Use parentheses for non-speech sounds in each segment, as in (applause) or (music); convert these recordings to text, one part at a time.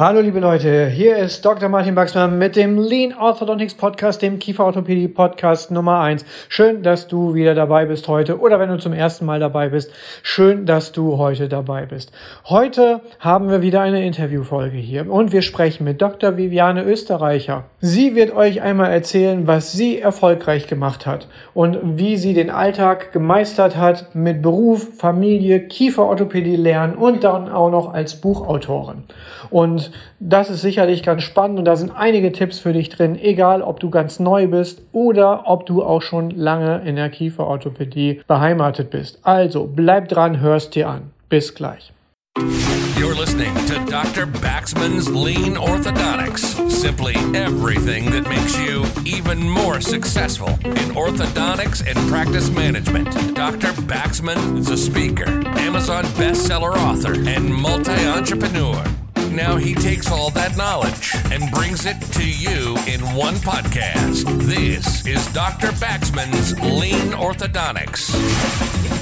Hallo liebe Leute, hier ist Dr. Martin Baxmann mit dem Lean Orthodontics Podcast, dem Kieferorthopädie Podcast Nummer eins. Schön, dass du wieder dabei bist heute oder wenn du zum ersten Mal dabei bist, schön, dass du heute dabei bist. Heute haben wir wieder eine Interviewfolge hier und wir sprechen mit Dr. Viviane Österreicher. Sie wird euch einmal erzählen, was sie erfolgreich gemacht hat und wie sie den Alltag gemeistert hat mit Beruf, Familie, Kieferorthopädie lernen und dann auch noch als Buchautorin. Und das ist sicherlich ganz spannend und da sind einige Tipps für dich drin, egal ob du ganz neu bist oder ob du auch schon lange in der Kieferorthopädie beheimatet bist. Also bleib dran, hörst dir an. Bis gleich. You're listening to Dr. Baxman's Lean Orthodontics. Simply everything that makes you even more successful in orthodontics and practice management. Dr. Baxman is a speaker, Amazon bestseller author, and multi entrepreneur. Now he takes all that knowledge and brings it to you in one podcast. This is Dr. Baxman's Lean Orthodontics.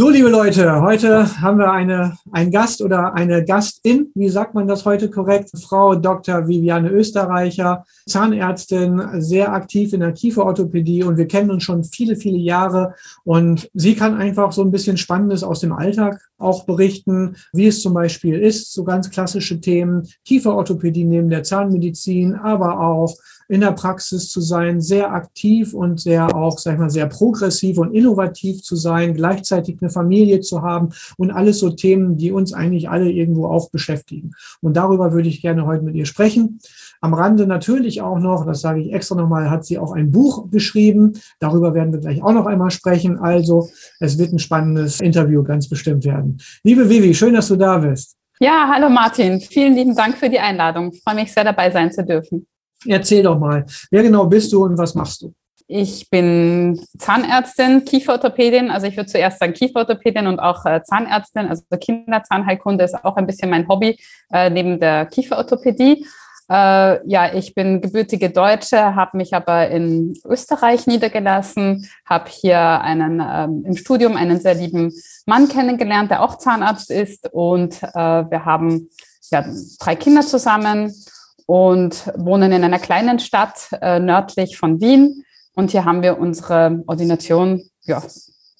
So, liebe Leute, heute haben wir eine, einen Gast oder eine Gastin, wie sagt man das heute korrekt? Frau Dr. Viviane Österreicher, Zahnärztin, sehr aktiv in der Kieferorthopädie und wir kennen uns schon viele, viele Jahre und sie kann einfach so ein bisschen Spannendes aus dem Alltag auch berichten, wie es zum Beispiel ist, so ganz klassische Themen, Kieferorthopädie neben der Zahnmedizin, aber auch in der Praxis zu sein, sehr aktiv und sehr auch, sag ich mal, sehr progressiv und innovativ zu sein, gleichzeitig eine Familie zu haben und alles so Themen, die uns eigentlich alle irgendwo auch beschäftigen. Und darüber würde ich gerne heute mit ihr sprechen. Am Rande natürlich auch noch, das sage ich extra nochmal, hat sie auch ein Buch geschrieben. Darüber werden wir gleich auch noch einmal sprechen. Also es wird ein spannendes Interview ganz bestimmt werden. Liebe Vivi, schön, dass du da bist. Ja, hallo Martin. Vielen lieben Dank für die Einladung. Ich freue mich sehr dabei sein zu dürfen. Erzähl doch mal, wer genau bist du und was machst du? Ich bin Zahnärztin, Kieferorthopädin. Also ich würde zuerst sagen Kieferorthopädin und auch äh, Zahnärztin. Also Kinderzahnheilkunde ist auch ein bisschen mein Hobby äh, neben der Kieferorthopädie. Äh, ja, ich bin gebürtige Deutsche, habe mich aber in Österreich niedergelassen, habe hier einen ähm, im Studium einen sehr lieben Mann kennengelernt, der auch Zahnarzt ist und äh, wir haben ja drei Kinder zusammen und wohnen in einer kleinen Stadt äh, nördlich von Wien. Und hier haben wir unsere Ordination ja,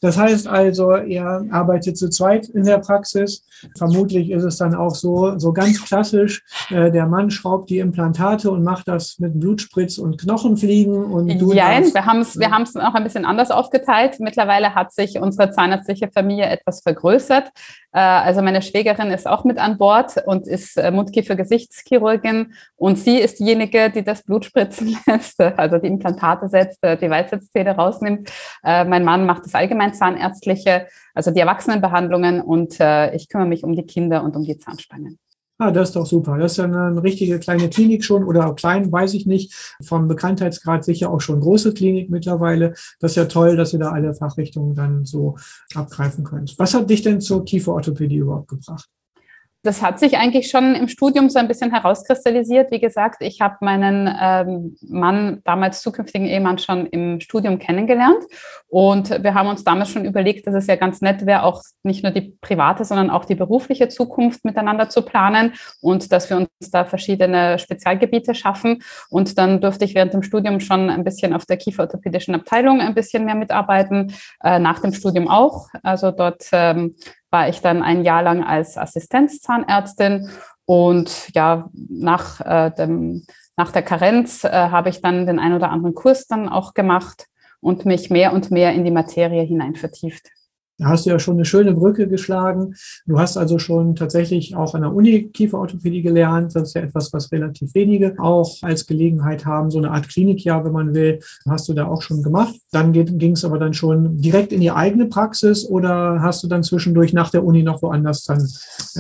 das heißt also, ihr arbeitet zu zweit in der Praxis. Vermutlich ist es dann auch so, so ganz klassisch, äh, der Mann schraubt die Implantate und macht das mit Blutspritz und Knochenfliegen. Und du Nein, wir haben es wir haben's auch ein bisschen anders aufgeteilt. Mittlerweile hat sich unsere zahnärztliche Familie etwas vergrößert. Äh, also meine Schwägerin ist auch mit an Bord und ist äh, Mundkiefer-Gesichtschirurgin und sie ist diejenige, die das Blut spritzen (laughs) lässt, also die Implantate setzt, äh, die Weisheitszähne rausnimmt. Mein Mann macht das Allgemeinzahnärztliche, also die Erwachsenenbehandlungen und ich kümmere mich um die Kinder und um die Zahnspangen. Ah, das ist doch super. Das ist ja eine richtige kleine Klinik schon oder klein, weiß ich nicht. Vom Bekanntheitsgrad sicher auch schon große Klinik mittlerweile. Das ist ja toll, dass ihr da alle Fachrichtungen dann so abgreifen könnt. Was hat dich denn zur Kieferorthopädie überhaupt gebracht? Das hat sich eigentlich schon im Studium so ein bisschen herauskristallisiert. Wie gesagt, ich habe meinen ähm, Mann, damals zukünftigen Ehemann, schon im Studium kennengelernt. Und wir haben uns damals schon überlegt, dass es ja ganz nett wäre, auch nicht nur die private, sondern auch die berufliche Zukunft miteinander zu planen und dass wir uns da verschiedene Spezialgebiete schaffen. Und dann durfte ich während dem Studium schon ein bisschen auf der kieferorthopädischen Abteilung ein bisschen mehr mitarbeiten, äh, nach dem Studium auch. Also dort ähm, war ich dann ein Jahr lang als Assistenzzahnärztin und ja, nach, äh, dem, nach der Karenz äh, habe ich dann den ein oder anderen Kurs dann auch gemacht und mich mehr und mehr in die Materie hinein vertieft. Da hast du ja schon eine schöne Brücke geschlagen. Du hast also schon tatsächlich auch an der Uni Kieferorthopädie gelernt. Das ist ja etwas, was relativ wenige auch als Gelegenheit haben. So eine Art Klinikjahr, wenn man will, hast du da auch schon gemacht. Dann ging es aber dann schon direkt in die eigene Praxis oder hast du dann zwischendurch nach der Uni noch woanders dann?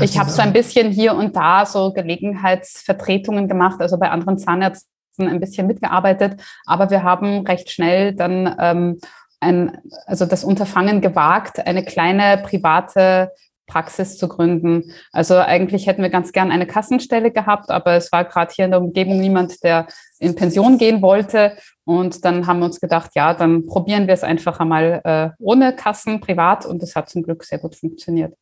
Ich habe so ein bisschen hier und da so Gelegenheitsvertretungen gemacht, also bei anderen Zahnärzten ein bisschen mitgearbeitet, aber wir haben recht schnell dann ähm, ein, also das Unterfangen gewagt, eine kleine private Praxis zu gründen. Also eigentlich hätten wir ganz gern eine Kassenstelle gehabt, aber es war gerade hier in der Umgebung niemand, der in Pension gehen wollte. Und dann haben wir uns gedacht, ja, dann probieren wir es einfach einmal äh, ohne Kassen, privat. Und es hat zum Glück sehr gut funktioniert.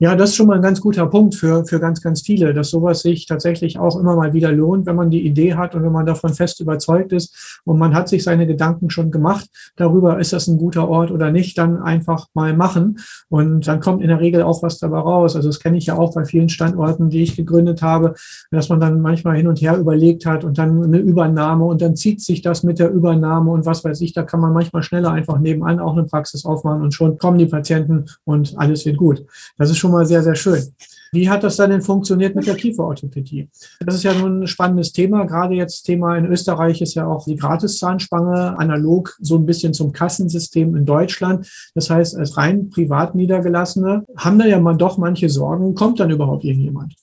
Ja, das ist schon mal ein ganz guter Punkt für, für ganz, ganz viele, dass sowas sich tatsächlich auch immer mal wieder lohnt, wenn man die Idee hat und wenn man davon fest überzeugt ist und man hat sich seine Gedanken schon gemacht darüber, ist das ein guter Ort oder nicht, dann einfach mal machen und dann kommt in der Regel auch was dabei raus. Also das kenne ich ja auch bei vielen Standorten, die ich gegründet habe, dass man dann manchmal hin und her überlegt hat und dann eine Übernahme und dann zieht sich das mit der Übernahme und was weiß ich, da kann man manchmal schneller einfach nebenan auch eine Praxis aufmachen und schon kommen die Patienten und alles wird gut. Das ist schon schon mal sehr, sehr schön. Wie hat das dann denn funktioniert mit der Kieferorthopädie? Das ist ja nun ein spannendes Thema. Gerade jetzt Thema in Österreich ist ja auch die Gratiszahnspange analog so ein bisschen zum Kassensystem in Deutschland. Das heißt, als rein privat Niedergelassene haben da ja mal doch manche Sorgen. Kommt dann überhaupt irgendjemand?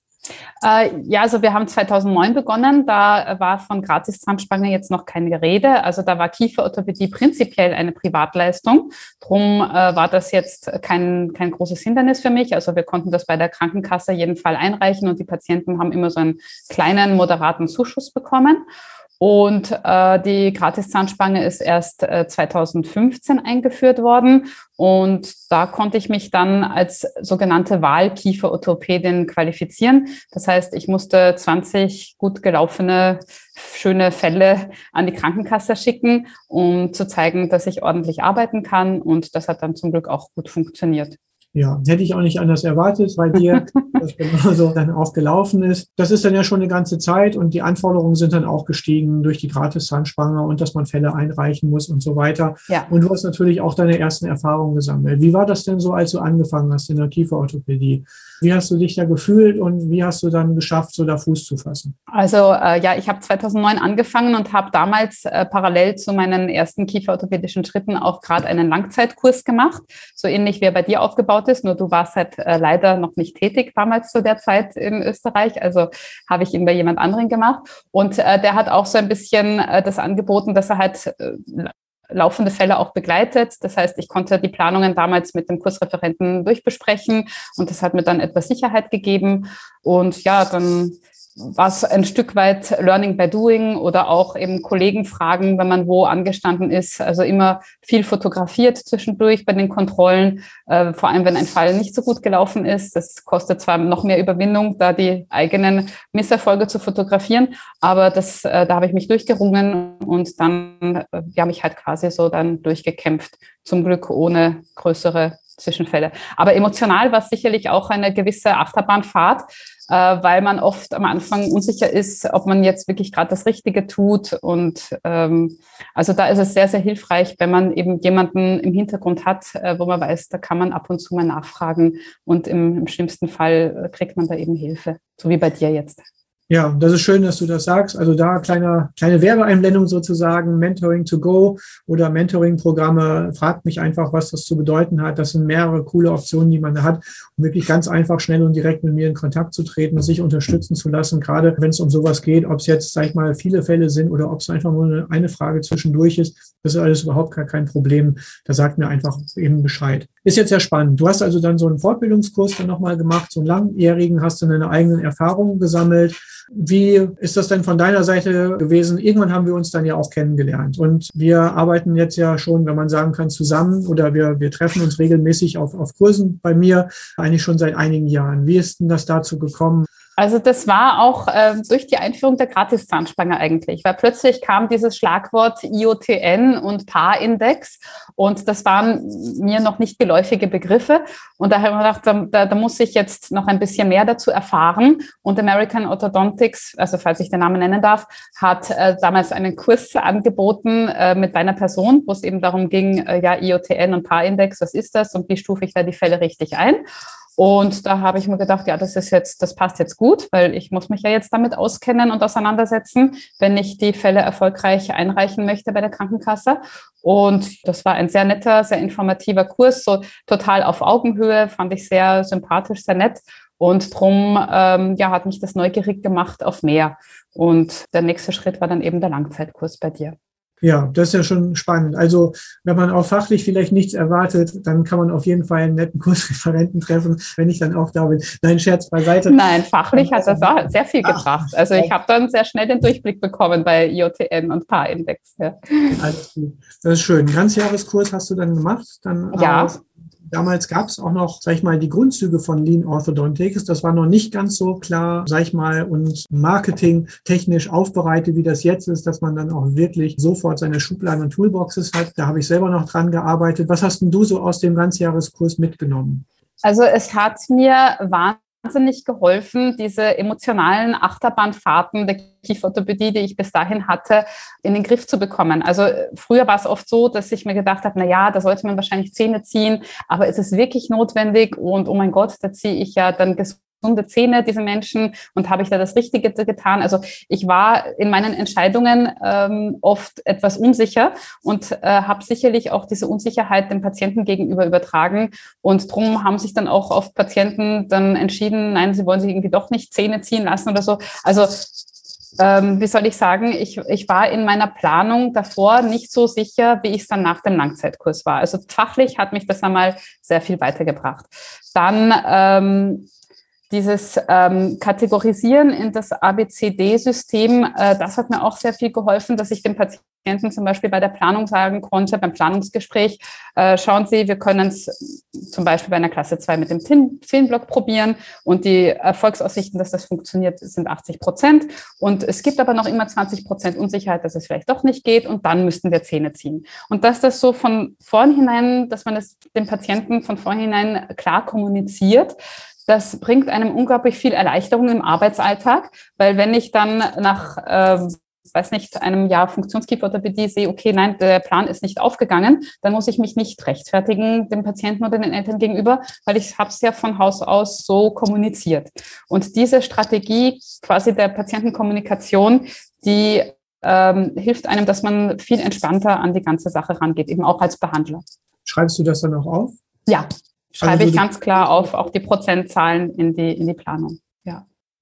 Äh, ja, also wir haben 2009 begonnen. Da war von Gratiszahnspange jetzt noch keine Rede. Also da war Kieferorthopädie prinzipiell eine Privatleistung. Drum äh, war das jetzt kein, kein großes Hindernis für mich. Also wir konnten das bei der Krankenkasse jeden Fall einreichen und die Patienten haben immer so einen kleinen, moderaten Zuschuss bekommen. Und äh, die Gratiszahnspange ist erst äh, 2015 eingeführt worden. Und da konnte ich mich dann als sogenannte Wahlkieferorthopädin qualifizieren. Das heißt, ich musste 20 gut gelaufene, schöne Fälle an die Krankenkasse schicken, um zu zeigen, dass ich ordentlich arbeiten kann. Und das hat dann zum Glück auch gut funktioniert. Ja, hätte ich auch nicht anders erwartet, weil dir (laughs) das genauso dann auch gelaufen ist. Das ist dann ja schon eine ganze Zeit und die Anforderungen sind dann auch gestiegen durch die Gratis-Zahnspange und dass man Fälle einreichen muss und so weiter. Ja. Und du hast natürlich auch deine ersten Erfahrungen gesammelt. Wie war das denn so, als du angefangen hast in der Kieferorthopädie? Wie hast du dich da gefühlt und wie hast du dann geschafft, so da Fuß zu fassen? Also äh, ja, ich habe 2009 angefangen und habe damals äh, parallel zu meinen ersten kieferorthopädischen Schritten auch gerade einen Langzeitkurs gemacht, so ähnlich wie er bei dir aufgebaut ist. Nur du warst halt äh, leider noch nicht tätig damals zu der Zeit in Österreich, also habe ich ihn bei jemand anderen gemacht. Und äh, der hat auch so ein bisschen äh, das angeboten, dass er halt äh, laufende Fälle auch begleitet. Das heißt, ich konnte die Planungen damals mit dem Kursreferenten durchbesprechen und das hat mir dann etwas Sicherheit gegeben. Und ja, dann was ein Stück weit Learning by Doing oder auch eben Kollegen fragen, wenn man wo angestanden ist. Also immer viel fotografiert zwischendurch bei den Kontrollen, äh, vor allem wenn ein Fall nicht so gut gelaufen ist. Das kostet zwar noch mehr Überwindung, da die eigenen Misserfolge zu fotografieren, aber das, äh, da habe ich mich durchgerungen und dann äh, ja mich halt quasi so dann durchgekämpft. Zum Glück ohne größere Zwischenfälle. Aber emotional war es sicherlich auch eine gewisse Achterbahnfahrt äh, weil man oft am Anfang unsicher ist, ob man jetzt wirklich gerade das Richtige tut. Und ähm, also da ist es sehr, sehr hilfreich, wenn man eben jemanden im Hintergrund hat, äh, wo man weiß, da kann man ab und zu mal nachfragen und im, im schlimmsten Fall kriegt man da eben Hilfe, so wie bei dir jetzt. Ja, das ist schön, dass du das sagst. Also da kleine, kleine Werbeeinblendung sozusagen, Mentoring to go oder Mentoring-Programme. Fragt mich einfach, was das zu bedeuten hat. Das sind mehrere coole Optionen, die man da hat, um wirklich ganz einfach, schnell und direkt mit mir in Kontakt zu treten und sich unterstützen zu lassen, gerade wenn es um sowas geht, ob es jetzt, sag ich mal, viele Fälle sind oder ob es einfach nur eine, eine Frage zwischendurch ist. Das ist alles überhaupt gar kein Problem. Da sagt mir einfach eben Bescheid. Ist jetzt sehr spannend. Du hast also dann so einen Fortbildungskurs dann nochmal gemacht, so einen langjährigen, hast du deine eigenen Erfahrungen gesammelt. Wie ist das denn von deiner Seite gewesen? Irgendwann haben wir uns dann ja auch kennengelernt und wir arbeiten jetzt ja schon, wenn man sagen kann, zusammen oder wir, wir treffen uns regelmäßig auf, auf Kursen bei mir, eigentlich schon seit einigen Jahren. Wie ist denn das dazu gekommen? Also das war auch äh, durch die Einführung der Gratiszahnspange eigentlich, weil plötzlich kam dieses Schlagwort IOTN und Paarindex und das waren mir noch nicht geläufige Begriffe und da habe ich mir gedacht, da, da, muss ich jetzt noch ein bisschen mehr dazu erfahren und American Orthodontics, also falls ich den Namen nennen darf, hat äh, damals einen Kurs angeboten äh, mit deiner Person, wo es eben darum ging, äh, ja IOTN und Paarindex, was ist das und wie stufe ich da die Fälle richtig ein? Und da habe ich mir gedacht, ja, das ist jetzt, das passt jetzt gut, weil ich muss mich ja jetzt damit auskennen und auseinandersetzen, wenn ich die Fälle erfolgreich einreichen möchte bei der Krankenkasse. Und das war ein sehr netter, sehr informativer Kurs, so total auf Augenhöhe, fand ich sehr sympathisch, sehr nett. Und drum ähm, ja, hat mich das neugierig gemacht auf mehr. Und der nächste Schritt war dann eben der Langzeitkurs bei dir. Ja, das ist ja schon spannend. Also, wenn man auch fachlich vielleicht nichts erwartet, dann kann man auf jeden Fall einen netten Kursreferenten treffen, wenn ich dann auch da bin. Nein, Scherz beiseite. Nein, fachlich hat das auch sehr viel gebracht. Also, ich habe dann sehr schnell den Durchblick bekommen bei IOTN und Paarindex. Ja. Alles gut. Das ist schön. Ganzjahreskurs hast du dann gemacht? Dann ja. Damals gab es auch noch, sag ich mal, die Grundzüge von Lean Orthodontics. Das war noch nicht ganz so klar, sag ich mal, und Marketing technisch aufbereitet, wie das jetzt ist, dass man dann auch wirklich sofort seine Schubladen und Toolboxes hat. Da habe ich selber noch dran gearbeitet. Was hast denn du so aus dem Ganzjahreskurs mitgenommen? Also es hat mir wahnsinnig wahnsinnig geholfen, diese emotionalen Achterbahnfahrten der Kieferorthopädie, die ich bis dahin hatte, in den Griff zu bekommen. Also früher war es oft so, dass ich mir gedacht habe, na ja, da sollte man wahrscheinlich Zähne ziehen, aber ist es wirklich notwendig? Und oh mein Gott, da ziehe ich ja dann gesunde Zähne, diese Menschen, und habe ich da das Richtige getan? Also ich war in meinen Entscheidungen ähm, oft etwas unsicher und äh, habe sicherlich auch diese Unsicherheit dem Patienten gegenüber übertragen. Und darum haben sich dann auch oft Patienten dann entschieden, nein, sie wollen sich irgendwie doch nicht Zähne ziehen lassen oder so. Also ähm, wie soll ich sagen, ich, ich war in meiner Planung davor nicht so sicher, wie ich es dann nach dem Langzeitkurs war. Also fachlich hat mich das einmal sehr viel weitergebracht. Dann ähm, dieses ähm, Kategorisieren in das ABCD-System, äh, das hat mir auch sehr viel geholfen, dass ich dem Patienten zum Beispiel bei der Planung sagen konnte, beim Planungsgespräch, äh, schauen Sie, wir können es zum Beispiel bei einer Klasse 2 mit dem Filmblock probieren und die Erfolgsaussichten, dass das funktioniert, sind 80 Prozent. Und es gibt aber noch immer 20 Prozent Unsicherheit, dass es vielleicht doch nicht geht und dann müssten wir Zähne ziehen. Und dass das so von vornherein, dass man es dem Patienten von vornherein klar kommuniziert, das bringt einem unglaublich viel Erleichterung im Arbeitsalltag, weil wenn ich dann nach, äh, weiß nicht, einem Jahr Funktionskieferorthopädie sehe, okay, nein, der Plan ist nicht aufgegangen, dann muss ich mich nicht rechtfertigen dem Patienten oder den Eltern gegenüber, weil ich habe es ja von Haus aus so kommuniziert. Und diese Strategie quasi der Patientenkommunikation, die ähm, hilft einem, dass man viel entspannter an die ganze Sache rangeht, eben auch als Behandler. Schreibst du das dann auch auf? Ja, schreibe also ich ganz klar auf, auch die Prozentzahlen in die, in die Planung.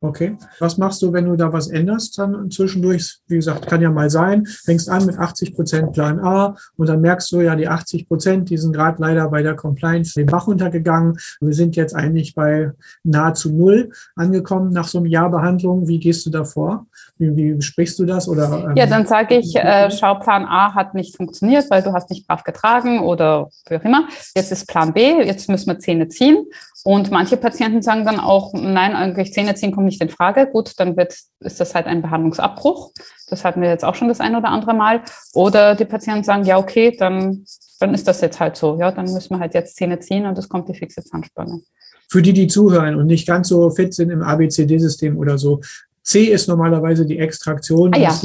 Okay. Was machst du, wenn du da was änderst dann zwischendurch? Wie gesagt, kann ja mal sein, fängst an mit 80 Prozent Plan A und dann merkst du ja, die 80 Prozent, die sind gerade leider bei der Compliance den Bach runtergegangen. Wir sind jetzt eigentlich bei nahezu null angekommen nach so einem Jahr Behandlung. Wie gehst du da vor? Wie, wie sprichst du das? Oder, ähm, ja, dann sage ich, äh, schau, Plan A hat nicht funktioniert, weil du hast nicht brav getragen oder wie auch immer. Jetzt ist Plan B, jetzt müssen wir Zähne ziehen. Und manche Patienten sagen dann auch, nein, eigentlich Zähne ziehen kommt nicht in Frage. Gut, dann wird, ist das halt ein Behandlungsabbruch. Das hatten wir jetzt auch schon das ein oder andere Mal. Oder die Patienten sagen, ja, okay, dann, dann ist das jetzt halt so. Ja, dann müssen wir halt jetzt Zähne ziehen und es kommt die fixe Zahnspange für die, die zuhören und nicht ganz so fit sind im ABCD-System oder so, C ist normalerweise die Extraktion. Ah, ja.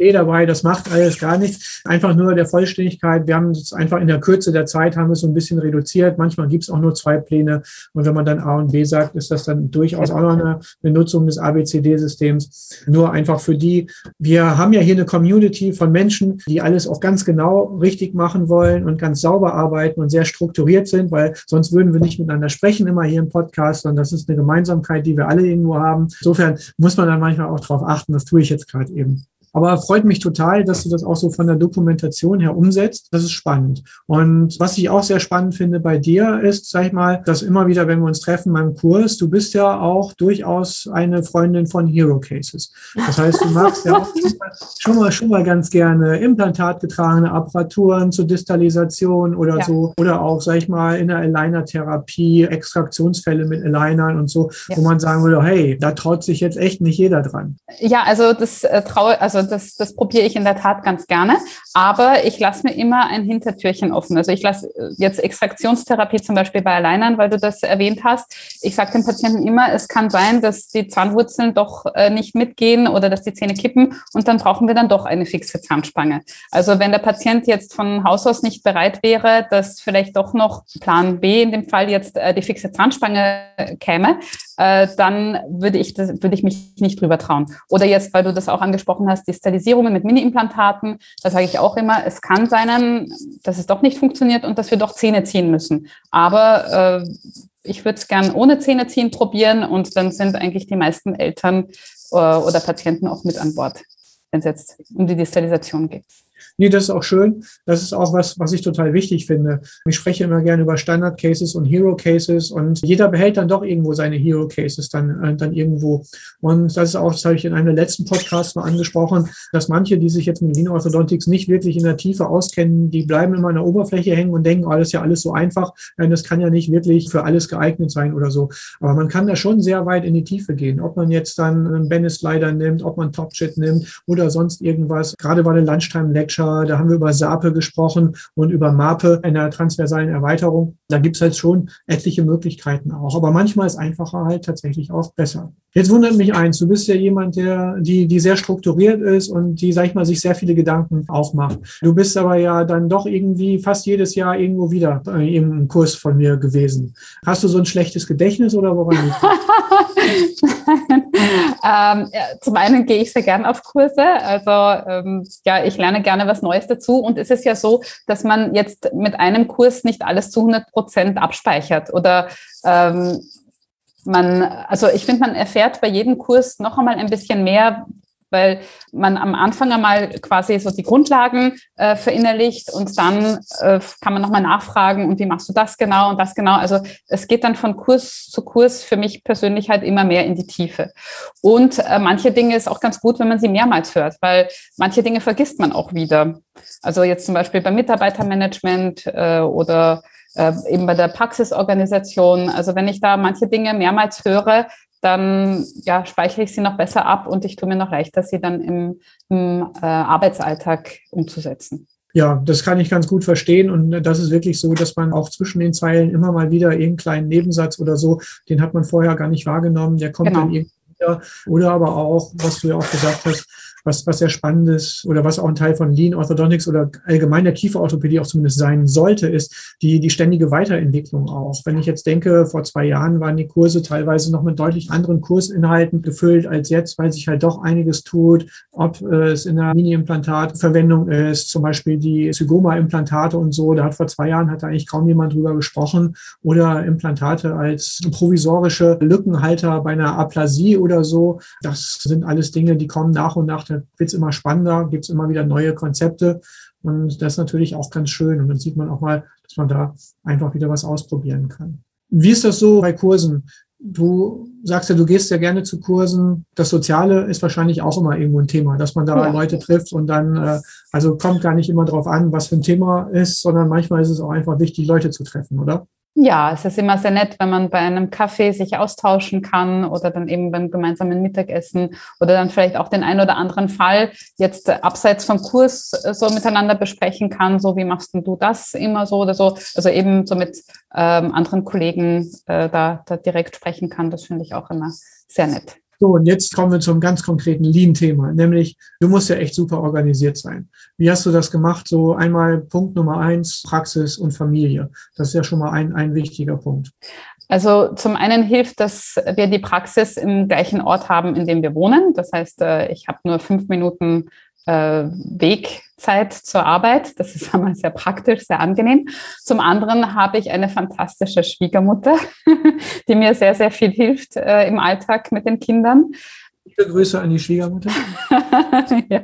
D dabei, das macht alles gar nichts. Einfach nur der Vollständigkeit. Wir haben es einfach in der Kürze der Zeit haben wir es so ein bisschen reduziert. Manchmal gibt es auch nur zwei Pläne. Und wenn man dann A und B sagt, ist das dann durchaus auch noch eine Benutzung des ABCD-Systems. Nur einfach für die, wir haben ja hier eine Community von Menschen, die alles auch ganz genau richtig machen wollen und ganz sauber arbeiten und sehr strukturiert sind, weil sonst würden wir nicht miteinander sprechen immer hier im Podcast, sondern das ist eine Gemeinsamkeit, die wir alle irgendwo haben. Insofern muss man dann manchmal auch darauf achten. Das tue ich jetzt gerade eben. Aber freut mich total, dass du das auch so von der Dokumentation her umsetzt. Das ist spannend. Und was ich auch sehr spannend finde bei dir ist, sag ich mal, dass immer wieder, wenn wir uns treffen beim Kurs, du bist ja auch durchaus eine Freundin von Hero Cases. Das heißt, du magst ja auch (laughs) schon mal, schon mal ganz gerne implantatgetragene Apparaturen zur Distalisation oder ja. so. Oder auch, sag ich mal, in der Aligner-Therapie, Extraktionsfälle mit Alignern und so, ja. wo man sagen würde, hey, da traut sich jetzt echt nicht jeder dran. Ja, also das äh, traue, also also das, das probiere ich in der Tat ganz gerne. Aber ich lasse mir immer ein Hintertürchen offen. Also ich lasse äh, jetzt Extraktionstherapie zum Beispiel bei Alleinern, weil du das erwähnt hast. Ich sage den Patienten immer, es kann sein, dass die Zahnwurzeln doch äh, nicht mitgehen oder dass die Zähne kippen und dann brauchen wir dann doch eine fixe Zahnspange. Also wenn der Patient jetzt von Haus aus nicht bereit wäre, dass vielleicht doch noch Plan B in dem Fall jetzt äh, die fixe Zahnspange käme, dann würde ich, das, würde ich mich nicht drüber trauen. Oder jetzt, weil du das auch angesprochen hast, die Sterilisierungen mit Mini-Implantaten. Da sage ich auch immer, es kann sein, dass es doch nicht funktioniert und dass wir doch Zähne ziehen müssen. Aber äh, ich würde es gern ohne Zähne ziehen probieren und dann sind eigentlich die meisten Eltern äh, oder Patienten auch mit an Bord, wenn es jetzt um die Desterilisation geht. Nee, das ist auch schön. Das ist auch was, was ich total wichtig finde. Ich spreche immer gerne über Standard Cases und Hero Cases und jeder behält dann doch irgendwo seine Hero Cases dann, äh, dann irgendwo. Und das ist auch, das habe ich in einem der letzten Podcasts mal angesprochen, dass manche, die sich jetzt mit Lean Orthodontics nicht wirklich in der Tiefe auskennen, die bleiben immer an der Oberfläche hängen und denken, oh, das ist ja alles so einfach. Das kann ja nicht wirklich für alles geeignet sein oder so. Aber man kann da schon sehr weit in die Tiefe gehen. Ob man jetzt dann einen Bennett Slider nimmt, ob man Top Shit nimmt oder sonst irgendwas. Gerade war eine Lunchtime Lecture, da haben wir über SAPE gesprochen und über MAPE, einer transversalen Erweiterung. Da gibt es halt schon etliche Möglichkeiten auch. Aber manchmal ist einfacher halt tatsächlich auch besser. Jetzt wundert mich eins, du bist ja jemand, der, die, die sehr strukturiert ist und die, sag ich mal, sich sehr viele Gedanken auch macht. Du bist aber ja dann doch irgendwie fast jedes Jahr irgendwo wieder im Kurs von mir gewesen. Hast du so ein schlechtes Gedächtnis oder woran liegt (laughs) ähm, ja, zum einen gehe ich sehr gern auf Kurse. Also ähm, ja, ich lerne gerne was Neues dazu. Und es ist ja so, dass man jetzt mit einem Kurs nicht alles zu 100 Prozent abspeichert oder ähm, man, also ich finde, man erfährt bei jedem Kurs noch einmal ein bisschen mehr, weil man am Anfang einmal quasi so die Grundlagen äh, verinnerlicht und dann äh, kann man nochmal nachfragen und wie machst du das genau und das genau. Also es geht dann von Kurs zu Kurs für mich persönlich halt immer mehr in die Tiefe. Und äh, manche Dinge ist auch ganz gut, wenn man sie mehrmals hört, weil manche Dinge vergisst man auch wieder. Also jetzt zum Beispiel beim Mitarbeitermanagement äh, oder äh, eben bei der Praxisorganisation. Also wenn ich da manche Dinge mehrmals höre, dann ja, speichere ich sie noch besser ab und ich tue mir noch leichter, sie dann im, im äh, Arbeitsalltag umzusetzen. Ja, das kann ich ganz gut verstehen. Und das ist wirklich so, dass man auch zwischen den Zeilen immer mal wieder irgendeinen kleinen Nebensatz oder so, den hat man vorher gar nicht wahrgenommen, der kommt genau. dann irgendwie wieder. Oder aber auch, was du ja auch gesagt hast, was, was sehr spannend ist oder was auch ein Teil von Lean Orthodontics oder allgemein der Kieferorthopädie auch zumindest sein sollte, ist die, die ständige Weiterentwicklung auch. Wenn ich jetzt denke, vor zwei Jahren waren die Kurse teilweise noch mit deutlich anderen Kursinhalten gefüllt als jetzt, weil sich halt doch einiges tut, ob es in der Mini-Implantatverwendung ist, zum Beispiel die Zygoma-Implantate und so. Da hat vor zwei Jahren hat da eigentlich kaum jemand drüber gesprochen oder Implantate als provisorische Lückenhalter bei einer Aplasie oder so. Das sind alles Dinge, die kommen nach und nach wird es immer spannender, gibt es immer wieder neue Konzepte. Und das ist natürlich auch ganz schön. Und dann sieht man auch mal, dass man da einfach wieder was ausprobieren kann. Wie ist das so bei Kursen? Du sagst ja, du gehst ja gerne zu Kursen. Das Soziale ist wahrscheinlich auch immer irgendwo ein Thema, dass man da ja. Leute trifft und dann, äh, also kommt gar nicht immer darauf an, was für ein Thema ist, sondern manchmal ist es auch einfach wichtig, Leute zu treffen, oder? Ja, es ist immer sehr nett, wenn man bei einem Kaffee sich austauschen kann oder dann eben beim gemeinsamen Mittagessen oder dann vielleicht auch den einen oder anderen Fall jetzt abseits vom Kurs äh, so miteinander besprechen kann, so wie machst du das immer so oder so. Also eben so mit ähm, anderen Kollegen äh, da, da direkt sprechen kann, das finde ich auch immer sehr nett. So, und jetzt kommen wir zum ganz konkreten Lean-Thema, nämlich du musst ja echt super organisiert sein. Wie hast du das gemacht? So einmal Punkt Nummer eins, Praxis und Familie. Das ist ja schon mal ein, ein wichtiger Punkt. Also zum einen hilft, dass wir die Praxis im gleichen Ort haben, in dem wir wohnen. Das heißt, äh, ich habe nur fünf Minuten Wegzeit zur Arbeit. Das ist (laughs) einmal sehr praktisch, sehr angenehm. Zum anderen habe ich eine fantastische Schwiegermutter, (laughs) die mir sehr, sehr viel hilft äh, im Alltag mit den Kindern. Viele Grüße an die Schwiegermutter. (laughs) ja,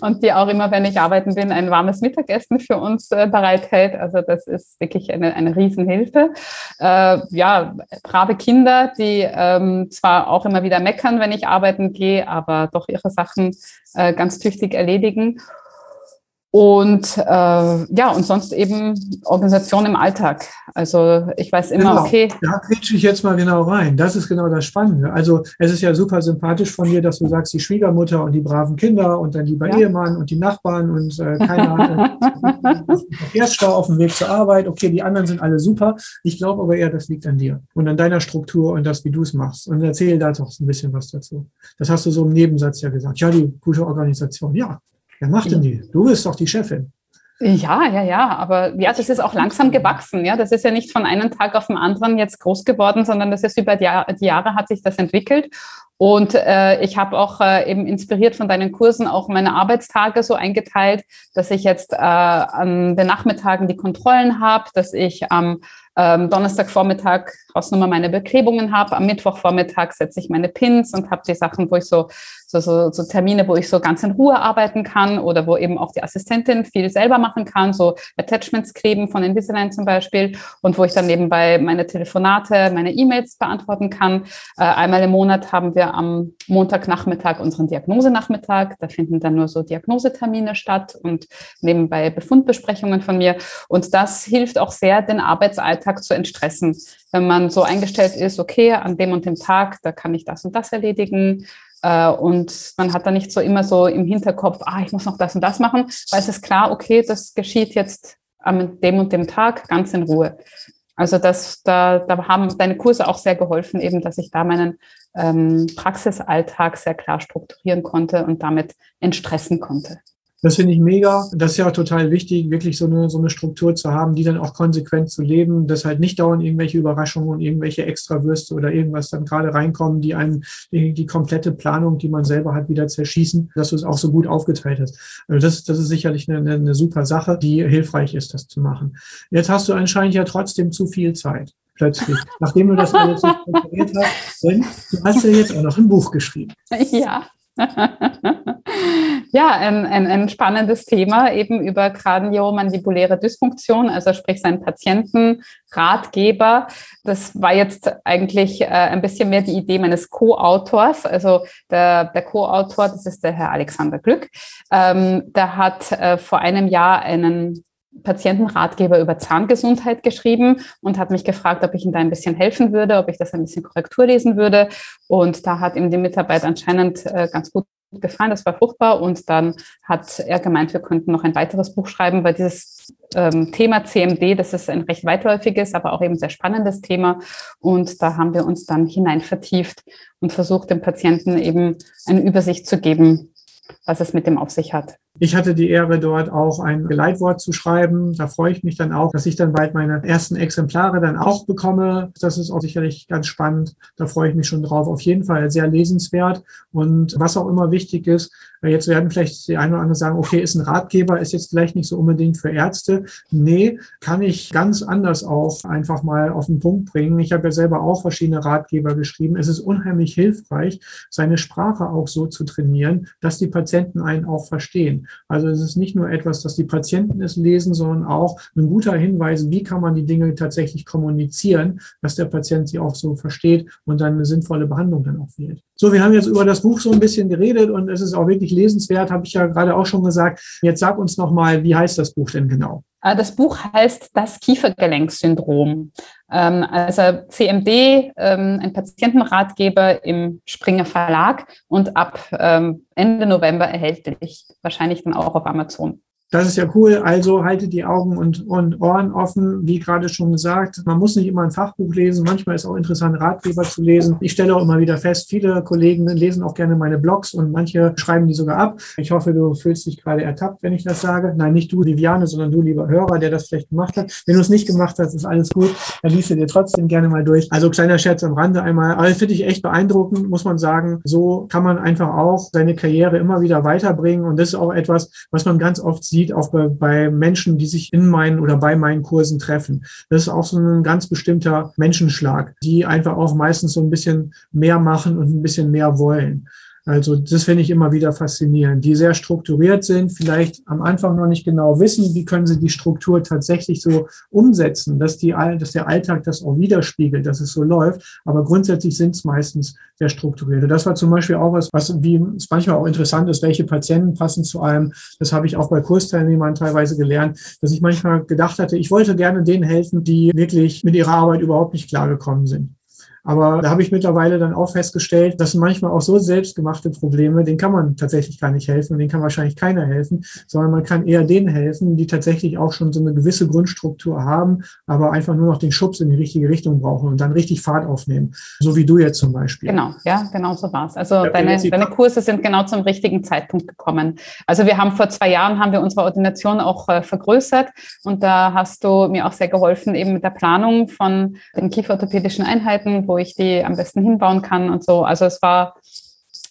und die auch immer, wenn ich arbeiten bin, ein warmes Mittagessen für uns äh, bereithält. Also das ist wirklich eine, eine Riesenhilfe. Äh, ja, brave Kinder, die ähm, zwar auch immer wieder meckern, wenn ich arbeiten gehe, aber doch ihre Sachen äh, ganz tüchtig erledigen. Und äh, ja, und sonst eben Organisation im Alltag. Also ich weiß immer, genau. okay. Da quetsche ich jetzt mal genau rein. Das ist genau das Spannende. Also es ist ja super sympathisch von dir, dass du sagst, die Schwiegermutter und die braven Kinder und dann lieber ja. Ehemann und die Nachbarn und äh, keine Ahnung, (laughs) Verkehrsstau auf dem Weg zur Arbeit. Okay, die anderen sind alle super. Ich glaube aber eher, das liegt an dir und an deiner Struktur und das, wie du es machst. Und erzähl da doch ein bisschen was dazu. Das hast du so im Nebensatz ja gesagt. Ja, die gute Organisation. Ja, Wer macht denn die? Du bist doch die Chefin. Ja, ja, ja, aber ja, das ist auch langsam gewachsen. Ja, das ist ja nicht von einem Tag auf den anderen jetzt groß geworden, sondern das ist über die, Jahr, die Jahre hat sich das entwickelt. Und äh, ich habe auch äh, eben inspiriert von deinen Kursen auch meine Arbeitstage so eingeteilt, dass ich jetzt äh, an den Nachmittagen die Kontrollen habe, dass ich am ähm, Donnerstagvormittag Hausnummer meine Beklebungen habe, am Mittwochvormittag setze ich meine Pins und habe die Sachen, wo ich so so, so, so Termine, wo ich so ganz in Ruhe arbeiten kann oder wo eben auch die Assistentin viel selber machen kann, so Attachments kleben von Invisalign zum Beispiel und wo ich dann nebenbei meine Telefonate, meine E-Mails beantworten kann. Äh, einmal im Monat haben wir am Montagnachmittag unseren Diagnosenachmittag. Da finden dann nur so Diagnosetermine statt und nebenbei Befundbesprechungen von mir. Und das hilft auch sehr, den Arbeitsalltag zu entstressen. Wenn man so eingestellt ist, okay, an dem und dem Tag, da kann ich das und das erledigen. Äh, und man hat dann nicht so immer so im Hinterkopf, ah, ich muss noch das und das machen, weil es ist klar, okay, das geschieht jetzt an dem und dem Tag ganz in Ruhe. Also das, da, da haben deine Kurse auch sehr geholfen, eben, dass ich da meinen ähm, Praxisalltag sehr klar strukturieren konnte und damit entstressen konnte. Das finde ich mega. Das ist ja auch total wichtig, wirklich so eine, so eine Struktur zu haben, die dann auch konsequent zu leben, dass halt nicht dauernd irgendwelche Überraschungen und irgendwelche Extrawürste oder irgendwas dann gerade reinkommen, die einen die, die komplette Planung, die man selber hat, wieder zerschießen, dass du es auch so gut aufgeteilt hast. Also das, das ist sicherlich eine, eine super Sache, die hilfreich ist, das zu machen. Jetzt hast du anscheinend ja trotzdem zu viel Zeit plötzlich, (laughs) nachdem du das alles so strukturiert hast, denn du hast ja jetzt auch noch ein Buch geschrieben. Ja. (laughs) ja, ein, ein, ein, spannendes Thema eben über kraniomandibuläre Dysfunktion, also sprich seinen Patienten, Ratgeber. Das war jetzt eigentlich äh, ein bisschen mehr die Idee meines Co-Autors. Also der, der Co-Autor, das ist der Herr Alexander Glück, ähm, der hat äh, vor einem Jahr einen Patientenratgeber über Zahngesundheit geschrieben und hat mich gefragt, ob ich ihm da ein bisschen helfen würde, ob ich das ein bisschen Korrektur lesen würde. Und da hat ihm die Mitarbeit anscheinend äh, ganz gut gefallen, das war fruchtbar. Und dann hat er gemeint, wir könnten noch ein weiteres Buch schreiben, weil dieses ähm, Thema CMD, das ist ein recht weitläufiges, aber auch eben sehr spannendes Thema. Und da haben wir uns dann hinein vertieft und versucht, dem Patienten eben eine Übersicht zu geben, was es mit dem auf sich hat. Ich hatte die Ehre, dort auch ein Geleitwort zu schreiben. Da freue ich mich dann auch, dass ich dann bald meine ersten Exemplare dann auch bekomme. Das ist auch sicherlich ganz spannend. Da freue ich mich schon drauf. Auf jeden Fall sehr lesenswert. Und was auch immer wichtig ist, jetzt werden vielleicht die eine oder andere sagen, okay, ist ein Ratgeber, ist jetzt vielleicht nicht so unbedingt für Ärzte. Nee, kann ich ganz anders auch einfach mal auf den Punkt bringen. Ich habe ja selber auch verschiedene Ratgeber geschrieben. Es ist unheimlich hilfreich, seine Sprache auch so zu trainieren, dass die Patienten einen auch verstehen. Also es ist nicht nur etwas, dass die Patienten es lesen, sondern auch ein guter Hinweis, wie kann man die Dinge tatsächlich kommunizieren, dass der Patient sie auch so versteht und dann eine sinnvolle Behandlung dann auch wählt. So, wir haben jetzt über das Buch so ein bisschen geredet und es ist auch wirklich lesenswert, habe ich ja gerade auch schon gesagt. Jetzt sag uns nochmal, wie heißt das Buch denn genau? Äh, das Buch heißt Das Kiefergelenksyndrom. Ähm, also CMD, ähm, ein Patientenratgeber im Springer Verlag und ab ähm, Ende November erhältlich, wahrscheinlich dann auch auf Amazon. Das ist ja cool. Also haltet die Augen und, und Ohren offen. Wie gerade schon gesagt, man muss nicht immer ein Fachbuch lesen. Manchmal ist auch interessant, Ratgeber zu lesen. Ich stelle auch immer wieder fest, viele Kollegen lesen auch gerne meine Blogs und manche schreiben die sogar ab. Ich hoffe, du fühlst dich gerade ertappt, wenn ich das sage. Nein, nicht du, Viviane, sondern du, lieber Hörer, der das vielleicht gemacht hat. Wenn du es nicht gemacht hast, ist alles gut. Dann liest du dir trotzdem gerne mal durch. Also kleiner Scherz am Rande einmal. Aber das finde ich echt beeindruckend, muss man sagen. So kann man einfach auch seine Karriere immer wieder weiterbringen. Und das ist auch etwas, was man ganz oft sieht, auch bei, bei Menschen, die sich in meinen oder bei meinen Kursen treffen. Das ist auch so ein ganz bestimmter Menschenschlag, die einfach auch meistens so ein bisschen mehr machen und ein bisschen mehr wollen. Also das finde ich immer wieder faszinierend, die sehr strukturiert sind, vielleicht am Anfang noch nicht genau wissen, wie können sie die Struktur tatsächlich so umsetzen, dass, die, dass der Alltag das auch widerspiegelt, dass es so läuft. Aber grundsätzlich sind es meistens sehr strukturiert. Und das war zum Beispiel auch was, was wie es manchmal auch interessant ist, welche Patienten passen zu einem. Das habe ich auch bei Kursteilnehmern teilweise gelernt, dass ich manchmal gedacht hatte, ich wollte gerne denen helfen, die wirklich mit ihrer Arbeit überhaupt nicht klargekommen sind. Aber da habe ich mittlerweile dann auch festgestellt, dass manchmal auch so selbstgemachte Probleme, denen kann man tatsächlich gar nicht helfen, denen kann wahrscheinlich keiner helfen, sondern man kann eher denen helfen, die tatsächlich auch schon so eine gewisse Grundstruktur haben, aber einfach nur noch den Schubs in die richtige Richtung brauchen und dann richtig Fahrt aufnehmen. So wie du jetzt zum Beispiel. Genau, ja, genau so war es. Also deine, deine Kurse sind genau zum richtigen Zeitpunkt gekommen. Also wir haben vor zwei Jahren haben wir unsere Ordination auch äh, vergrößert und da hast du mir auch sehr geholfen, eben mit der Planung von den kieferorthopädischen Einheiten, wo wo ich die am besten hinbauen kann und so. Also es war,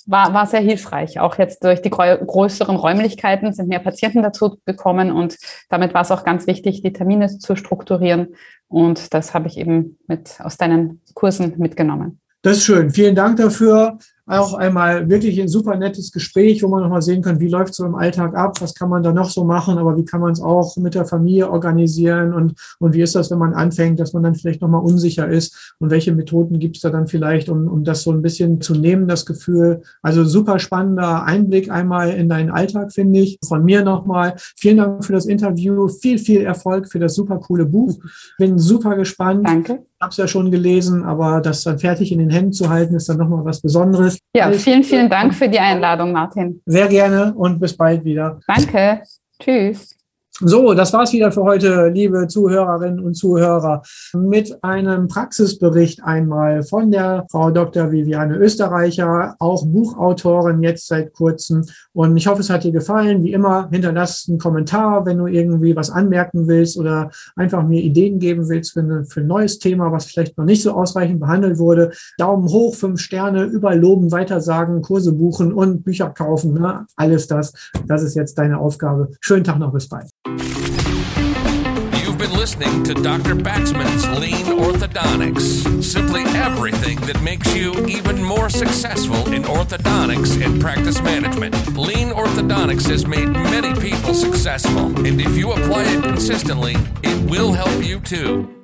war, war sehr hilfreich. Auch jetzt durch die größeren Räumlichkeiten sind mehr Patienten dazu gekommen und damit war es auch ganz wichtig, die Termine zu strukturieren. Und das habe ich eben mit aus deinen Kursen mitgenommen. Das ist schön. Vielen Dank dafür. Auch einmal wirklich ein super nettes Gespräch, wo man nochmal sehen kann, wie läuft so im Alltag ab, was kann man da noch so machen, aber wie kann man es auch mit der Familie organisieren und, und wie ist das, wenn man anfängt, dass man dann vielleicht nochmal unsicher ist und welche Methoden gibt es da dann vielleicht, um, um das so ein bisschen zu nehmen, das Gefühl. Also super spannender Einblick einmal in deinen Alltag, finde ich. Von mir nochmal vielen Dank für das Interview, viel, viel Erfolg für das super coole Buch. Bin super gespannt. Danke. Ich habe es ja schon gelesen, aber das dann fertig in den Händen zu halten, ist dann nochmal was Besonderes. Ja, vielen, vielen Dank für die Einladung, Martin. Sehr gerne und bis bald wieder. Danke. Tschüss. So, das war's wieder für heute, liebe Zuhörerinnen und Zuhörer, mit einem Praxisbericht einmal von der Frau Dr. Viviane Österreicher, auch Buchautorin jetzt seit kurzem. Und ich hoffe, es hat dir gefallen. Wie immer, hinterlass einen Kommentar, wenn du irgendwie was anmerken willst oder einfach mir Ideen geben willst für, eine, für ein neues Thema, was vielleicht noch nicht so ausreichend behandelt wurde. Daumen hoch, fünf Sterne, überall loben, weitersagen, Kurse buchen und Bücher kaufen. Ne? Alles das. Das ist jetzt deine Aufgabe. Schönen Tag noch, bis bald. You've been listening to Dr. Baxman's Lean Orthodontics. Simply everything that makes you even more successful in orthodontics and practice management. Lean Orthodontics has made many people successful, and if you apply it consistently, it will help you too.